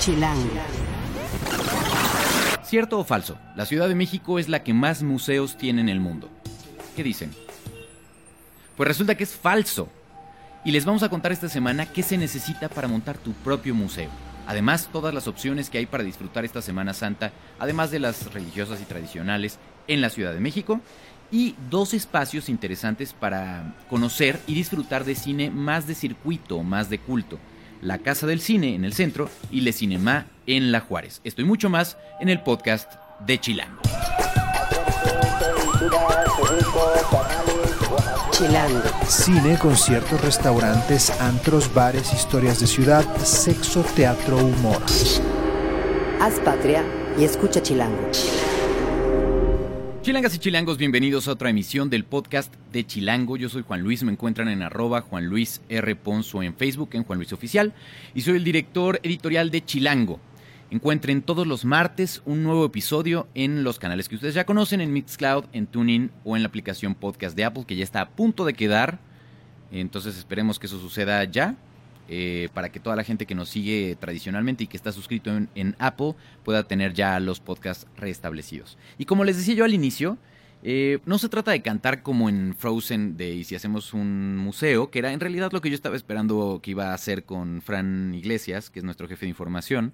Chilango. ¿Cierto o falso? La Ciudad de México es la que más museos tiene en el mundo. ¿Qué dicen? Pues resulta que es falso. Y les vamos a contar esta semana qué se necesita para montar tu propio museo. Además, todas las opciones que hay para disfrutar esta Semana Santa, además de las religiosas y tradicionales en la Ciudad de México, y dos espacios interesantes para conocer y disfrutar de cine más de circuito, más de culto. La Casa del Cine en el centro y Le Cinema en La Juárez. Esto y mucho más en el podcast de Chilango. Chilango. Cine, conciertos, restaurantes, antros, bares, historias de ciudad, sexo, teatro, humor. Haz patria y escucha Chilango. Chilangas y chilangos, bienvenidos a otra emisión del podcast de Chilango. Yo soy Juan Luis, me encuentran en arroba Juan Luis R. Ponzo en Facebook, en Juan Luis Oficial, y soy el director editorial de Chilango. Encuentren todos los martes un nuevo episodio en los canales que ustedes ya conocen, en Mixcloud, en TuneIn o en la aplicación podcast de Apple, que ya está a punto de quedar. Entonces esperemos que eso suceda ya. Eh, para que toda la gente que nos sigue tradicionalmente y que está suscrito en, en Apple pueda tener ya los podcasts reestablecidos. Y como les decía yo al inicio, eh, no se trata de cantar como en Frozen de y si hacemos un museo, que era en realidad lo que yo estaba esperando que iba a hacer con Fran Iglesias, que es nuestro jefe de información.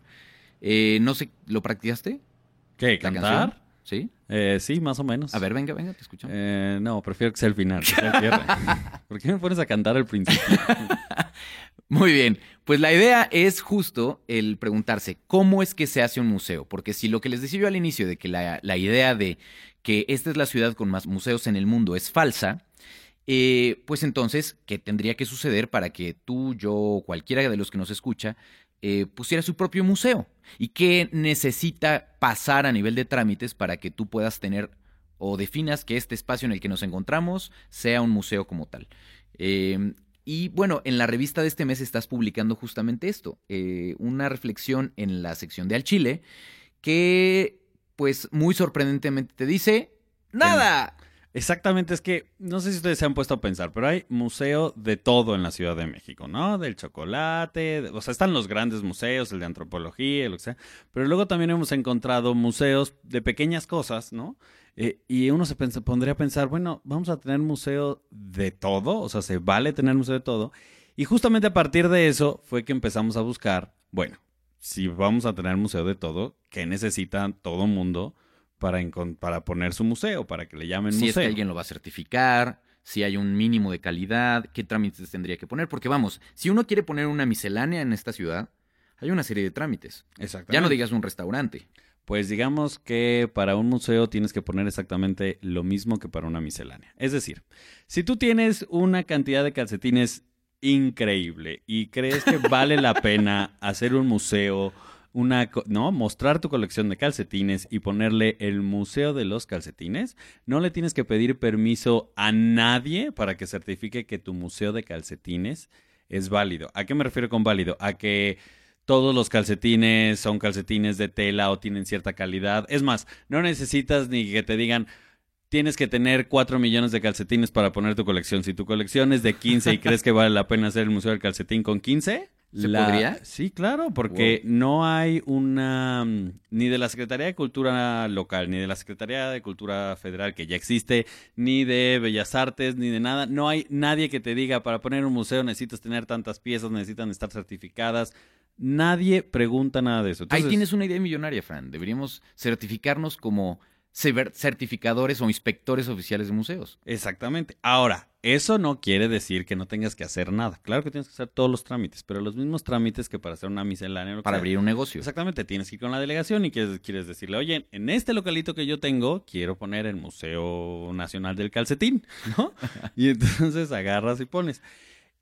Eh, no sé, ¿lo practicaste? ¿Qué? ¿La ¿Cantar? canción? ¿Sí? Eh, sí, más o menos. A ver, venga, venga, te escuchamos. Eh, no, prefiero que sea el final, que sea el cierre. ¿Por qué me pones a cantar al principio? Muy bien, pues la idea es justo el preguntarse cómo es que se hace un museo, porque si lo que les decía yo al inicio de que la, la idea de que esta es la ciudad con más museos en el mundo es falsa, eh, pues entonces, ¿qué tendría que suceder para que tú, yo o cualquiera de los que nos escucha eh, pusiera su propio museo? ¿Y qué necesita pasar a nivel de trámites para que tú puedas tener o definas que este espacio en el que nos encontramos sea un museo como tal? Eh, y bueno, en la revista de este mes estás publicando justamente esto, eh, una reflexión en la sección de Al Chile que pues muy sorprendentemente te dice, nada. Exactamente, es que no sé si ustedes se han puesto a pensar, pero hay museo de todo en la Ciudad de México, ¿no? Del chocolate, o sea, están los grandes museos, el de antropología, lo que sea, pero luego también hemos encontrado museos de pequeñas cosas, ¿no? Eh, y uno se pondría a pensar, bueno, vamos a tener museo de todo, o sea, se vale tener museo de todo. Y justamente a partir de eso fue que empezamos a buscar, bueno, si vamos a tener museo de todo, ¿qué necesita todo mundo para, poner su museo, para que le llamen si es museo? que alguien lo va a certificar, si hay un mínimo de calidad, qué trámites tendría que poner, porque vamos, si uno quiere poner una miscelánea en esta ciudad, hay una serie de trámites. Exactamente. Ya no digas un restaurante. Pues digamos que para un museo tienes que poner exactamente lo mismo que para una miscelánea. Es decir, si tú tienes una cantidad de calcetines increíble y crees que vale la pena hacer un museo, una, no, mostrar tu colección de calcetines y ponerle el museo de los calcetines, no le tienes que pedir permiso a nadie para que certifique que tu museo de calcetines es válido. ¿A qué me refiero con válido? A que todos los calcetines son calcetines de tela o tienen cierta calidad. Es más, no necesitas ni que te digan, tienes que tener 4 millones de calcetines para poner tu colección. Si tu colección es de 15 y crees que vale la pena hacer el Museo del Calcetín con 15, ¿Se podría? Sí, claro, porque no hay una, mm, ni de la Secretaría de Cultura local, ni de la Secretaría de Cultura Federal, que ya existe, ni de Bellas Artes, ni de nada. No hay nadie que te diga, para poner un museo necesitas tener tantas piezas, necesitan estar certificadas. Nadie pregunta nada de eso. Ahí tienes una idea millonaria, Fran. Deberíamos certificarnos como certificadores o inspectores oficiales de museos. Exactamente. Ahora, eso no quiere decir que no tengas que hacer nada. Claro que tienes que hacer todos los trámites, pero los mismos trámites que para hacer una miscelánea. Para sea. abrir un negocio. Exactamente, tienes que ir con la delegación y quieres, quieres decirle, oye, en este localito que yo tengo, quiero poner el Museo Nacional del Calcetín, ¿no? y entonces agarras y pones.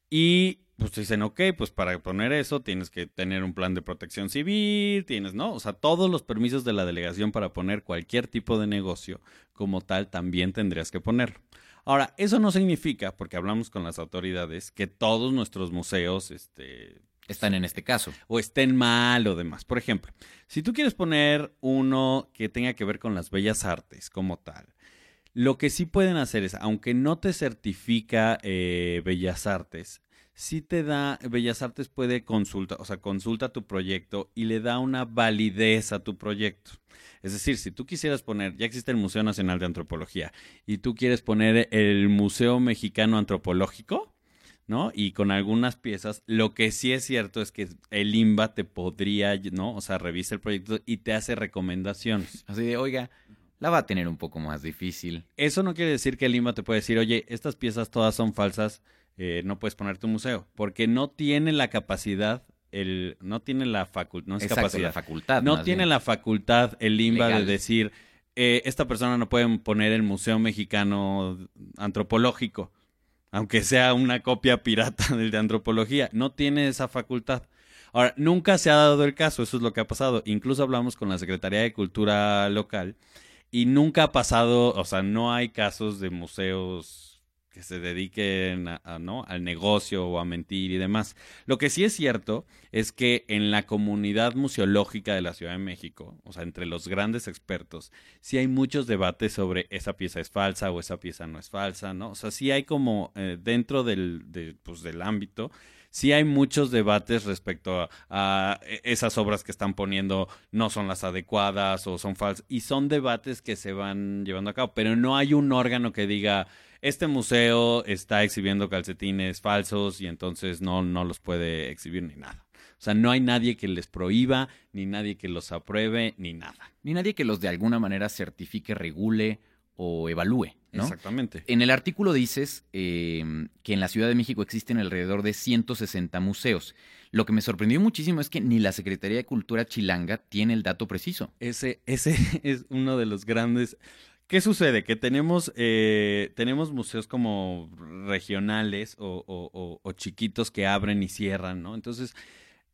Y pues te dicen, ok, pues para poner eso tienes que tener un plan de protección civil, tienes, ¿no? O sea, todos los permisos de la delegación para poner cualquier tipo de negocio como tal también tendrías que ponerlo. Ahora, eso no significa, porque hablamos con las autoridades, que todos nuestros museos, este, Están en este caso. o estén mal o demás. Por ejemplo, si tú quieres poner uno que tenga que ver con las bellas artes como tal, lo que sí pueden hacer es, aunque no te certifica eh, bellas artes, sí te da, Bellas Artes puede consulta, o sea, consulta tu proyecto y le da una validez a tu proyecto. Es decir, si tú quisieras poner, ya existe el Museo Nacional de Antropología, y tú quieres poner el Museo Mexicano Antropológico, ¿no? Y con algunas piezas, lo que sí es cierto es que el IMBA te podría, ¿no? O sea, revisa el proyecto y te hace recomendaciones. Así de, oiga, la va a tener un poco más difícil. Eso no quiere decir que el IMBA te puede decir, oye, estas piezas todas son falsas, eh, no puedes poner tu museo, porque no tiene la capacidad el, no tiene la facultad, no es capacidad. la facultad. No tiene bien. la facultad el IMBA Legal. de decir, eh, esta persona no puede poner el Museo Mexicano Antropológico, aunque sea una copia pirata del de antropología. No tiene esa facultad. Ahora, nunca se ha dado el caso, eso es lo que ha pasado. Incluso hablamos con la Secretaría de Cultura local y nunca ha pasado, o sea, no hay casos de museos que se dediquen a, al negocio o a mentir y demás. Lo que sí es cierto es que en la comunidad museológica de la Ciudad de México, o sea, entre los grandes expertos, sí hay muchos debates sobre esa pieza es falsa o esa pieza no es falsa, ¿no? O sea, sí hay como eh, dentro del, de, pues, del ámbito, sí hay muchos debates respecto a, a, esas obras que están poniendo no son las adecuadas o son falsas, y son debates que se van llevando a cabo, pero no hay un órgano que diga este museo está exhibiendo calcetines falsos y entonces no, no los puede exhibir ni nada. O sea, no hay nadie que les prohíba, ni nadie que los apruebe, ni nada. Ni nadie que los de alguna manera certifique, regule o evalúe, ¿no? Exactamente. En el artículo dices eh, que en la Ciudad de México existen alrededor de 160 museos. Lo que me sorprendió muchísimo es que ni la Secretaría de Cultura chilanga tiene el dato preciso. Ese, ese es uno de los grandes... ¿Qué sucede? Que tenemos, eh, tenemos museos como regionales o, o, o, o, chiquitos que abren y cierran, ¿no? Entonces,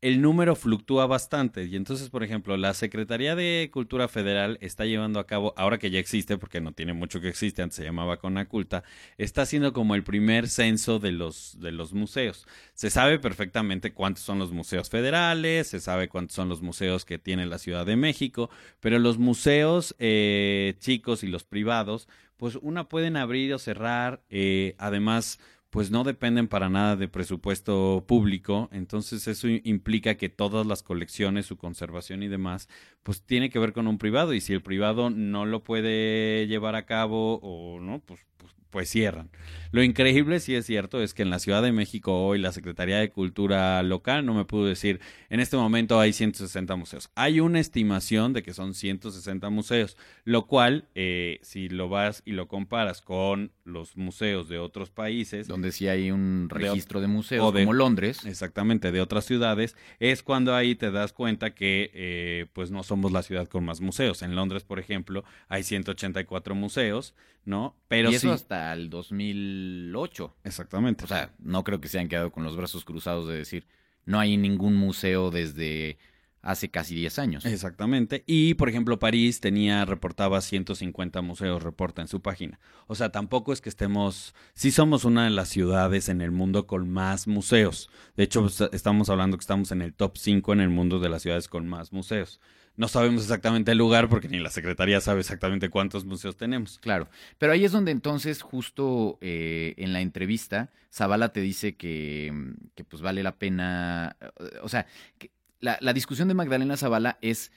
el número fluctúa bastante. Y entonces, por ejemplo, la Secretaría de Cultura Federal está llevando a cabo, ahora que ya existe, porque no tiene mucho que existe, antes se llamaba Conaculta, está haciendo como el primer censo de los, de los museos. Se sabe perfectamente cuántos son los museos federales, se sabe cuántos son los museos que tiene la Ciudad de México, pero los museos eh, chicos y los privados, pues una pueden abrir o cerrar, eh, además pues no dependen para nada de presupuesto público, entonces eso implica que todas las colecciones, su conservación y demás, pues tiene que ver con un privado y si el privado no lo puede llevar a cabo o no, pues, pues, pues cierran. Lo increíble, sí es cierto, es que en la Ciudad de México hoy la Secretaría de Cultura local no me pudo decir, en este momento hay 160 museos. Hay una estimación de que son 160 museos, lo cual, eh, si lo vas y lo comparas con los museos de otros países, donde sí hay un registro de, de museos, de, como Londres, exactamente, de otras ciudades, es cuando ahí te das cuenta que, eh, pues no somos la ciudad con más museos. En Londres, por ejemplo, hay 184 museos, ¿no? Pero y eso sí, hasta el 2008. Exactamente. O sea, no creo que se hayan quedado con los brazos cruzados de decir, no hay ningún museo desde hace casi 10 años. Exactamente. Y, por ejemplo, París tenía, reportaba 150 museos, reporta en su página. O sea, tampoco es que estemos, sí somos una de las ciudades en el mundo con más museos. De hecho, estamos hablando que estamos en el top 5 en el mundo de las ciudades con más museos. No sabemos exactamente el lugar porque ni la Secretaría sabe exactamente cuántos museos tenemos. Claro, pero ahí es donde entonces justo eh, en la entrevista Zavala te dice que, que pues vale la pena, o sea, que la, la, discusión de Magdalena Zavala es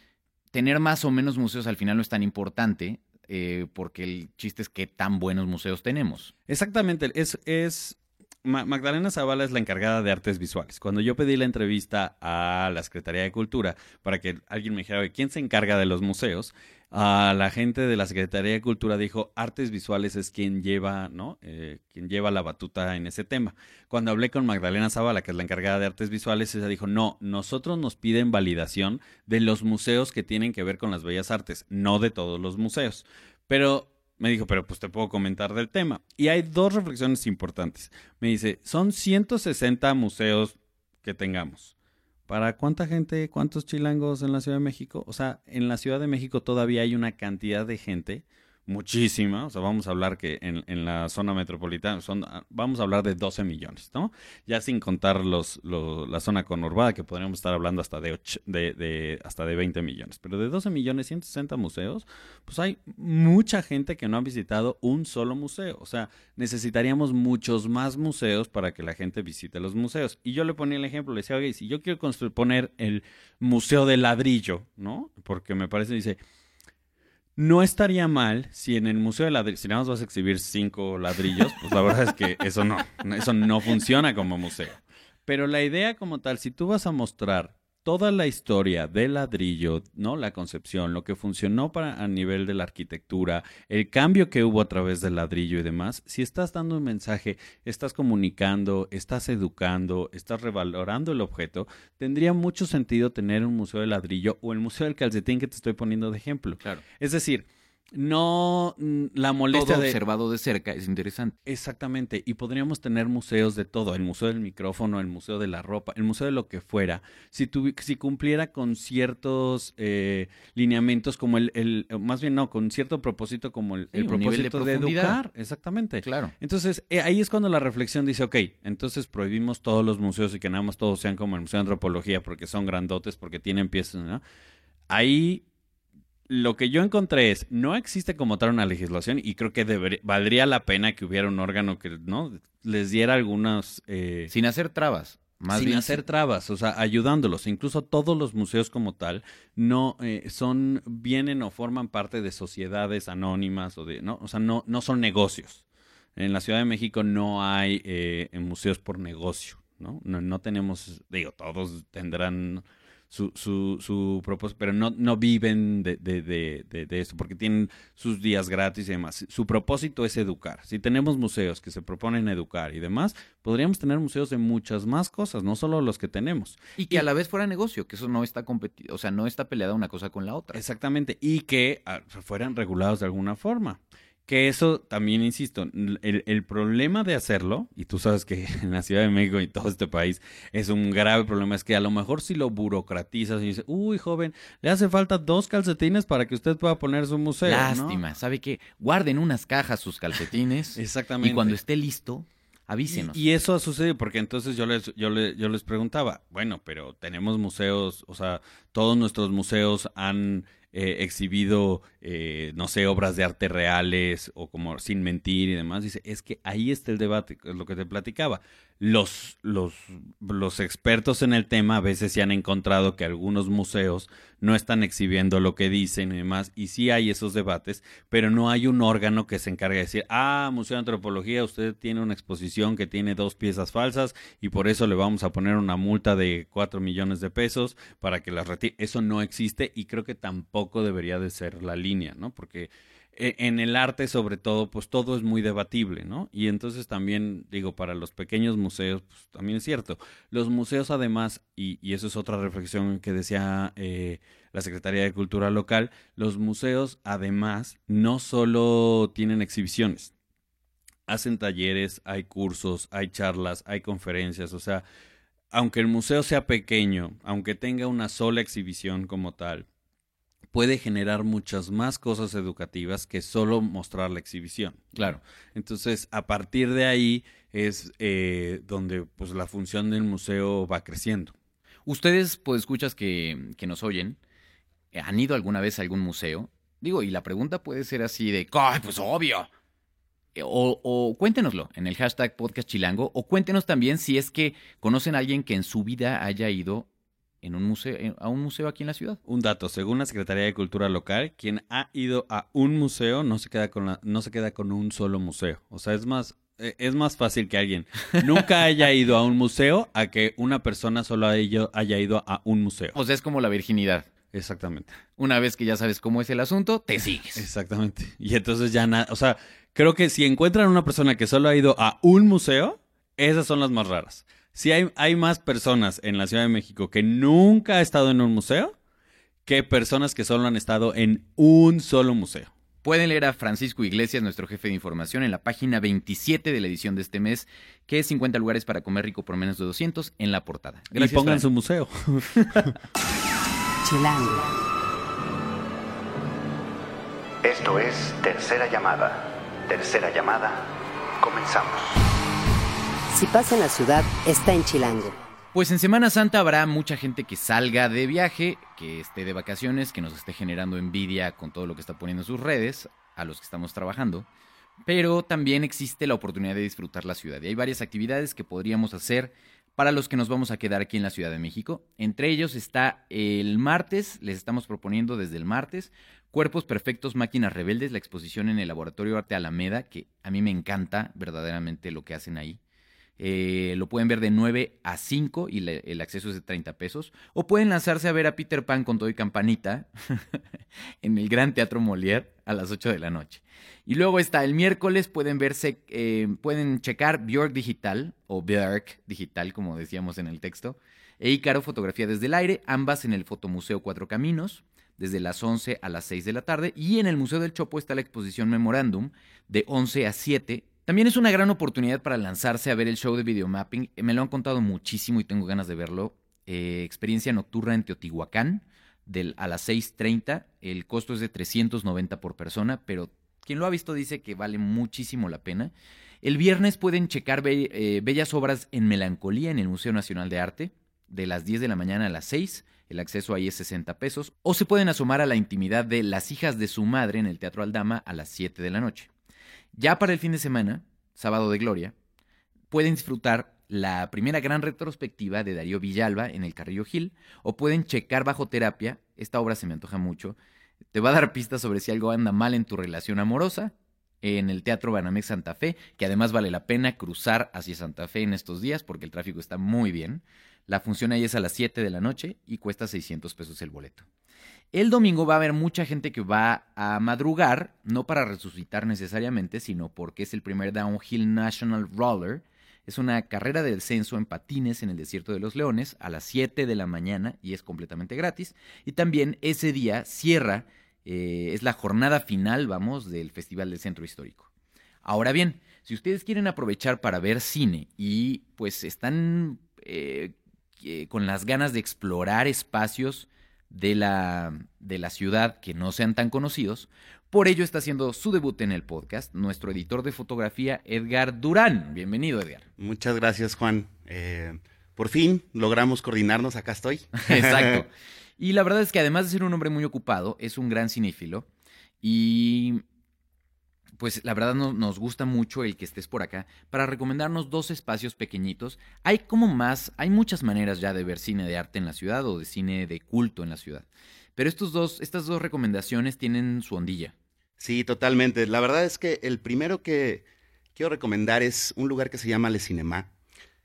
tener más o menos museos al final no es tan importante eh, porque el chiste es qué tan buenos museos tenemos. Exactamente, es, es Magdalena Zavala es la encargada de artes visuales. Cuando yo pedí la entrevista a la Secretaría de Cultura para que alguien me dijera quién se encarga de los museos, a la gente de la Secretaría de Cultura dijo artes visuales es quien lleva, ¿no? Eh, quien lleva la batuta en ese tema. Cuando hablé con Magdalena Zavala, que es la encargada de artes visuales, ella dijo, no, nosotros nos piden validación de los museos que tienen que ver con las bellas artes, no de todos los museos. Pero me dijo, pero pues te puedo comentar del tema. Y hay dos reflexiones importantes. Me dice, son 160 museos que tengamos. ¿Para cuánta gente, cuántos chilangos en la Ciudad de México? O sea, en la Ciudad de México todavía hay una cantidad de gente muchísima, o sea, vamos a hablar que en, en la zona metropolitana son, ah, vamos a hablar de 12 millones, ¿no? Ya sin contar los, los- la zona conurbada, que podríamos estar hablando hasta de, och- de, de- hasta de 20 millones, pero de 12 millones 160 museos, pues hay mucha gente que no ha visitado un solo museo, o sea, necesitaríamos muchos más museos para que la gente visite los museos. Y yo le ponía el ejemplo, le decía, oye, si yo quiero poner el museo de ladrillo, ¿no? Porque me parece, dice, no estaría mal si en el Museo de Ladrillos, si nada más vas a exhibir cinco ladrillos, pues la verdad es que eso no, eso no funciona como museo. Pero la idea como tal, si tú vas a mostrar toda la historia del ladrillo, ¿no? La concepción, lo que funcionó para a nivel de la arquitectura, el cambio que hubo a través del ladrillo y demás, si estás dando un mensaje, estás comunicando, estás educando, estás revalorando el objeto, tendría mucho sentido tener un museo de ladrillo o el museo del calcetín que te estoy poniendo de ejemplo. Claro. Es decir, no mm, la molestia Todo de... observado de cerca es interesante. Exactamente, y podríamos tener museos de todo, el museo del micrófono, el museo de la ropa, el museo de lo que fuera, si, si cumpliera con ciertos eh, lineamientos como el, el- más bien no, con cierto propósito como el, Sí, el de propósito de, educar, exactamente. Claro. Entonces, eh, ahí es cuando la reflexión dice, ok, entonces prohibimos todos los museos y que nada más todos sean como el Museo de Antropología porque son grandotes, porque tienen piezas, ¿no? Ahí lo que yo encontré es, no existe como tal una legislación y creo que valdría la pena que hubiera un órgano que, ¿no? Les diera algunas... eh, Sin hacer trabas. Más sin bien hacer trabas, o sea, ayudándolos. Incluso todos los museos como tal no eh, son, vienen o forman parte de sociedades anónimas o de, no, o sea, no, no son negocios. En la Ciudad de México no hay eh, museos por negocio, ¿no? ¿no? No tenemos, digo, todos tendrán su, su, su propósito, pero no, no viven de, de, de, de, de eso, porque tienen sus días gratis y demás. Su propósito es educar. Si tenemos museos que se proponen educar y demás, podríamos tener museos de muchas más cosas, no solo los que tenemos. Y que a la vez fuera negocio, que eso no está competido, o sea, no está peleada una cosa con la otra. Exactamente, y que ah, fueran regulados de alguna forma. Que eso también, insisto, el, el problema de hacerlo, y tú sabes que en la Ciudad de México y todo este país es un grave problema, es que a lo mejor si lo burocratizas y dices, uy, joven, le hace falta dos calcetines para que usted pueda poner su museo. ¿no?". Lástima, ¿sabe qué? Guarden unas cajas sus calcetines Exactamente. y cuando esté listo, avísenos. Y, y eso ha sucedido porque entonces yo les, yo, le- yo les preguntaba, bueno, pero tenemos museos, o sea, todos nuestros museos han eh, exhibido, eh, no sé, obras de arte reales o como sin mentir y demás. Dice, es que ahí está el debate, es lo que te platicaba. Los, los, los expertos en el tema a veces se han encontrado que algunos museos no están exhibiendo lo que dicen y demás, y sí hay esos debates, pero no hay un órgano que se encargue de decir, ah, Museo de Antropología, usted tiene una exposición que tiene dos piezas falsas y por eso le vamos a poner una multa de cuatro millones de pesos para que las retire. Eso no existe y creo que tampoco debería de ser la línea, ¿no? Porque en el arte sobre todo, pues todo es muy debatible, ¿no? Y entonces también, digo, para los pequeños museos, pues también es cierto. Los museos además, y, y eso es otra reflexión que decía eh, la Secretaría de Cultura local, los museos además no solo tienen exhibiciones, hacen talleres, hay cursos, hay charlas, hay conferencias, o sea, aunque el museo sea pequeño, aunque tenga una sola exhibición como tal, puede generar muchas más cosas educativas que solo mostrar la exhibición. Claro. Entonces, a partir de ahí es eh, donde pues la función del museo va creciendo. Ustedes, pues, escuchas que, que nos oyen, eh, ¿han ido alguna vez a algún museo? Digo, y la pregunta puede ser así de, ¡ay, pues obvio! Eh, O, o cuéntenoslo en el hashtag podcast chilango, o cuéntenos también si es que conocen a alguien que en su vida haya ido en un museo, en- a un museo aquí en la ciudad. Un dato, según la Secretaría de Cultura local, quien ha ido a un museo no se queda con la- no se queda con un solo museo. O sea, es más eh, es más fácil que alguien nunca haya ido a un museo a que una persona solo haya ido, haya ido a un museo. O sea, es como la virginidad. Exactamente. Una vez que ya sabes cómo es el asunto, te sigues. Exactamente. Y entonces ya nada, o sea, creo que si encuentran una persona que solo ha ido a un museo, esas son las más raras. Si hay, hay más personas en la Ciudad de México que nunca ha estado en un museo que personas que solo han estado en un solo museo. Pueden leer a Francisco Iglesias, nuestro jefe de información, en la página 27 de la edición de este mes, que es 50 lugares para comer rico por menos de 200 en la portada. y pongan Fran. su museo. Chilango. Esto es Tercera Llamada. Tercera Llamada. Comenzamos. Si pasa en la ciudad, está en Chilango. Pues en Semana Santa habrá mucha gente que salga de viaje, que esté de vacaciones, que nos esté generando envidia con todo lo que está poniendo en sus redes, a los que estamos trabajando. Pero también existe la oportunidad de disfrutar la ciudad y hay varias actividades que podríamos hacer para los que nos vamos a quedar aquí en la Ciudad de México. Entre ellos está el martes, les estamos proponiendo desde el martes, Cuerpos Perfectos, Máquinas Rebeldes, la exposición en el Laboratorio Arte Alameda, que a mí me encanta verdaderamente lo que hacen ahí. Eh, lo pueden ver de 9 a 5 y el acceso es de 30 pesos. O pueden lanzarse a ver a Peter Pan con todo y campanita en el Gran Teatro Molière a las 8 de la noche. Y luego está el miércoles, pueden verse, eh, pueden checar Björk Digital o Björk Digital, como decíamos en el texto, e Icaro Fotografía desde el aire, ambas en el Fotomuseo Cuatro Caminos, desde las 11 a las 6 de la tarde. Y en el Museo del Chopo está la exposición Memorándum de 11 a 7 también es una gran oportunidad para lanzarse a ver el show de videomapping. Me lo han contado muchísimo y tengo ganas de verlo. Eh, experiencia nocturna en Teotihuacán del, a las 6.30. El costo es de 390 por persona, pero quien lo ha visto dice que vale muchísimo la pena. El viernes pueden checar eh, bellas obras en melancolía en el Museo Nacional de Arte, de las 10 de la mañana a las 6. El acceso ahí es 60 pesos. O se pueden asomar a la intimidad de Las hijas de su madre en el Teatro Aldama a las 7 de la noche. Ya para el fin de semana, sábado de gloria, pueden disfrutar la primera gran retrospectiva de Darío Villalba en el Carrillo Gil, o pueden checar bajo terapia, esta obra se me antoja mucho, te va a dar pistas sobre si algo anda mal en tu relación amorosa, en el Teatro Banamex Santa Fe, que además vale la pena cruzar hacia Santa Fe en estos días porque el tráfico está muy bien. La función ahí es a las 7 de la noche y cuesta 600 pesos el boleto. El domingo va a haber mucha gente que va a madrugar, no para resucitar necesariamente, sino porque es el primer Downhill National Roller. Es una carrera de descenso en patines en el desierto de los leones a las 7 de la mañana y es completamente gratis. Y también ese día cierra, eh, es la jornada final, vamos, del Festival del Centro Histórico. Ahora bien, si ustedes quieren aprovechar para ver cine y pues están eh, eh, con las ganas de explorar espacios de la, de la ciudad que no sean tan conocidos. Por ello está haciendo su debut en el podcast nuestro editor de fotografía, Edgar Durán. Bienvenido, Edgar. Muchas gracias, Juan. Eh, por fin logramos coordinarnos, acá estoy. Exacto. Y la verdad es que además de ser un hombre muy ocupado, es un gran cinéfilo y pues la verdad nos gusta mucho el que estés por acá para recomendarnos dos espacios pequeñitos. Hay como más, hay muchas maneras ya de ver cine de arte en la ciudad o de cine de culto en la ciudad. Pero estos dos, estas dos recomendaciones tienen su ondilla. Sí, totalmente. La verdad es que el primero que quiero recomendar es un lugar que se llama Le Cinema,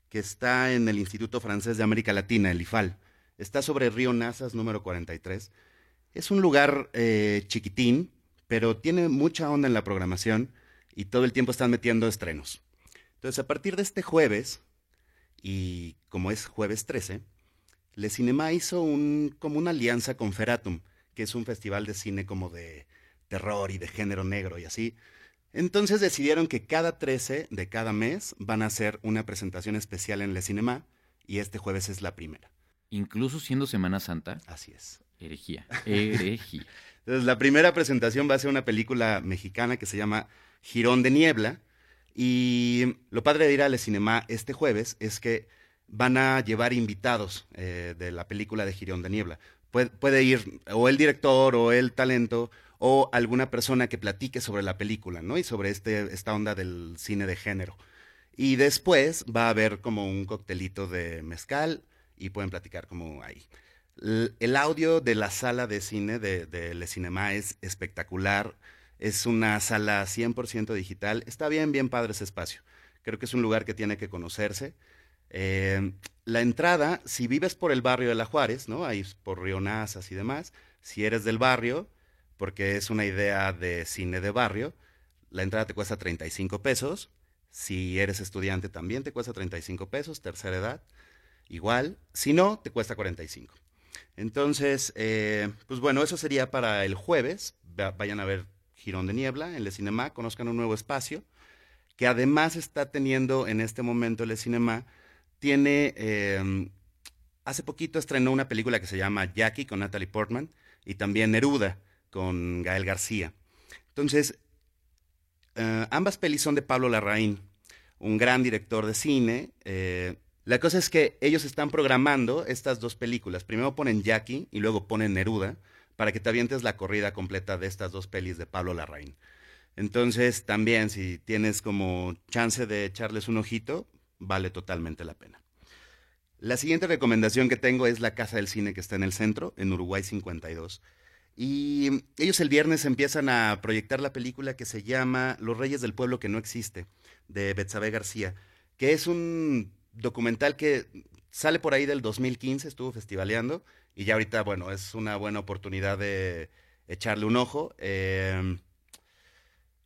que está en el Instituto Francés de América Latina, el IFAL. Está sobre Río Nazas, número 43. Es un lugar eh, chiquitín, pero tiene mucha onda en la programación y todo el tiempo están metiendo estrenos. Entonces, a partir de este jueves, y como es jueves 13, Le Cinema hizo un, como una alianza con Feratum, que es un festival de cine como de terror y de género negro y así. Entonces decidieron que cada 13 de cada mes van a hacer una presentación especial en Le Cinema y este jueves es la primera. Incluso siendo Semana Santa. Así es. Herejía. Herejía. Entonces, la primera presentación va a ser una película mexicana que se llama Girón de Niebla. Y lo padre de ir al cinema este jueves es que van a llevar invitados eh, de la película de Girón de Niebla. Puede, ir o el director o el talento o alguna persona que platique sobre la película, ¿no? Y sobre este, esta onda del cine de género. Y después va a haber como un coctelito de mezcal y pueden platicar como ahí. El audio de la sala de cine de, Le Cinema es espectacular. Es una sala 100% digital. Está bien, bien padre ese espacio. Creo que es un lugar que tiene que conocerse. Eh, la entrada, si vives por el barrio de La Juárez, ¿no? Ahí por Río y demás, si eres del barrio, porque es una idea de cine de barrio, la entrada te cuesta 35 pesos. Si eres estudiante también te cuesta 35 pesos, tercera edad, igual. Si no, te cuesta 45. Entonces, eh, pues bueno, eso sería para el jueves. Vayan a ver Girón de Niebla en Le Cinema, conozcan un nuevo espacio, que además está teniendo en este momento Le Cinema, tiene, em, hace poquito estrenó una película que se llama Jackie con Natalie Portman y también Neruda con Gael García. Entonces, eh, ambas pelis son de Pablo Larraín, un gran director de cine. eh, la cosa es que ellos están programando estas dos películas. Primero ponen Jackie y luego ponen Neruda para que te avientes la corrida completa de estas dos pelis de Pablo Larraín. Entonces, también, si tienes como chance de echarles un ojito, vale totalmente la pena. La siguiente recomendación que tengo es la Casa del Cine que está en el centro, en Uruguay 52. Y ellos el viernes empiezan a proyectar la película que se llama Los Reyes del Pueblo que no existe, de Betsabe García, que es un documental que sale por ahí del 2015, estuvo festivaleando, y ya ahorita, bueno, es una buena oportunidad de echarle un ojo. Eh,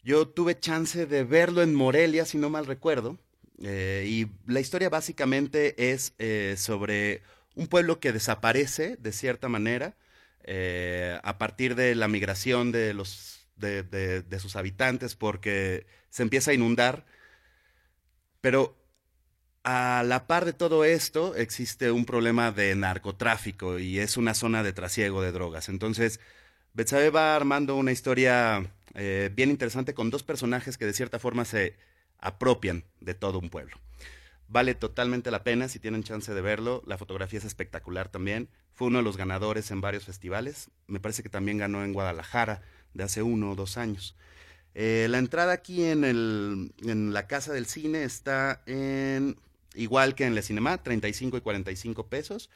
yo tuve chance de verlo en Morelia, si no mal recuerdo, eh, y la historia básicamente es eh, sobre un pueblo que desaparece de cierta manera eh, a partir de la migración de, los, de, de- de sus habitantes porque se empieza a inundar. Pero a la par de todo esto existe un problema de narcotráfico y es una zona de trasiego de drogas. Entonces, Betsabe va armando una historia eh, bien interesante con dos personajes que de cierta forma se apropian de todo un pueblo. Vale totalmente la pena si tienen chance de verlo. La fotografía es espectacular también. Fue uno de los ganadores en varios festivales. Me parece que también ganó en Guadalajara de hace uno o dos años. Eh, la entrada aquí en, el, en la casa del cine está en, igual que en el cinema, 35 y 45 pesos.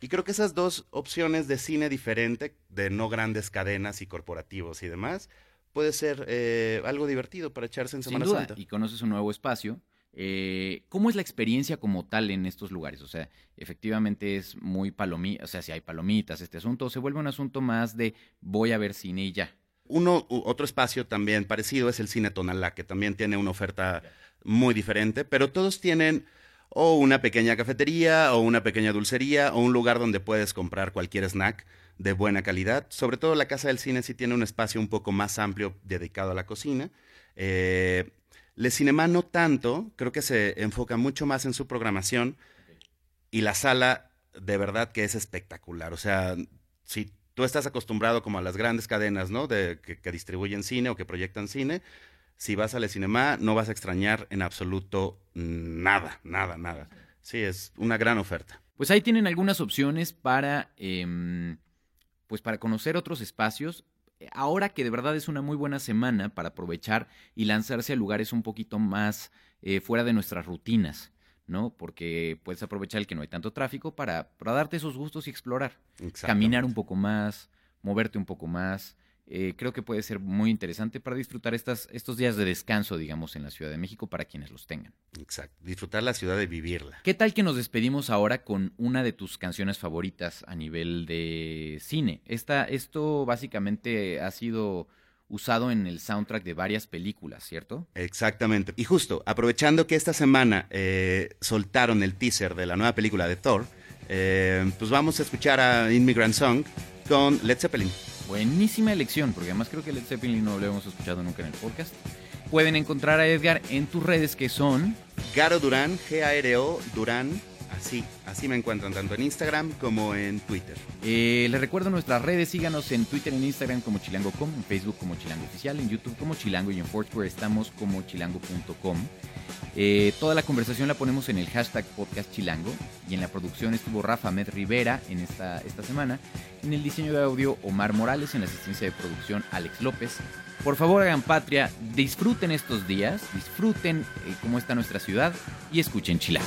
Y creo que esas dos opciones de cine diferente, de no grandes cadenas y corporativos y demás, puede ser eh, algo divertido para echarse en Sin Semana duda, Santa. y conoces un nuevo espacio. Eh, ¿Cómo es la experiencia como tal en estos lugares? O sea, efectivamente es muy palomita, o sea, si hay palomitas, este asunto, se vuelve un asunto más de voy a ver cine y ya. Uno, otro espacio también parecido es el Cine Tonalá, que también tiene una oferta muy diferente, pero todos tienen o una pequeña cafetería, o una pequeña dulcería, o un lugar donde puedes comprar cualquier snack de buena calidad. Sobre todo la Casa del Cine sí tiene un espacio un poco más amplio dedicado a la cocina. Eh, Le Cinema no tanto, creo que se enfoca mucho más en su programación y la sala de verdad que es espectacular. O sea, si tú estás acostumbrado como a las grandes cadenas, ¿no? De, que, que distribuyen cine o que proyectan cine, si vas al cinema no vas a extrañar en absoluto nada, nada, nada. Sí, es una gran oferta. Pues ahí tienen algunas opciones para, em, pues para conocer otros espacios. Ahora que de verdad es una muy buena semana para aprovechar y lanzarse a lugares un poquito más eh, fuera de nuestras rutinas, ¿no? Porque puedes aprovechar el que no hay tanto tráfico para, para darte esos gustos y explorar. Caminar un poco más, moverte un poco más. Eh, creo que puede ser muy interesante para disfrutar estas, estos días de descanso, digamos, en la Ciudad de México para quienes los tengan. Exacto. Disfrutar la ciudad de vivirla. ¿Qué tal que nos despedimos ahora con una de tus canciones favoritas a nivel de cine? Esta, esto básicamente ha sido usado en el soundtrack de varias películas, ¿cierto? Exactamente. Y justo, aprovechando que esta semana eh, soltaron el teaser de la nueva película de Thor, eh, pues vamos a escuchar a Immigrant Song con Led Zeppelin. Buenísima elección, porque además creo que Led Zeppelin no lo hemos escuchado nunca en el podcast. Pueden encontrar a Edgar en tus redes que son Garo Durán, G-A-R-O Durán, así, así me encuentran tanto en Instagram como en Twitter. Eh, les recuerdo nuestras redes, síganos en Twitter, en Instagram como chilango.com, en Facebook como chilango oficial, en YouTube como chilango y en Foursquare estamos como chilango.com. Eh, toda la conversación la ponemos en el hashtag podcast chilango y en la producción estuvo Rafa Med Rivera en esta, esta semana, en el diseño de audio Omar Morales, en la asistencia de producción Alex López. Por favor hagan patria, disfruten estos días, disfruten eh, cómo está nuestra ciudad y escuchen chilango.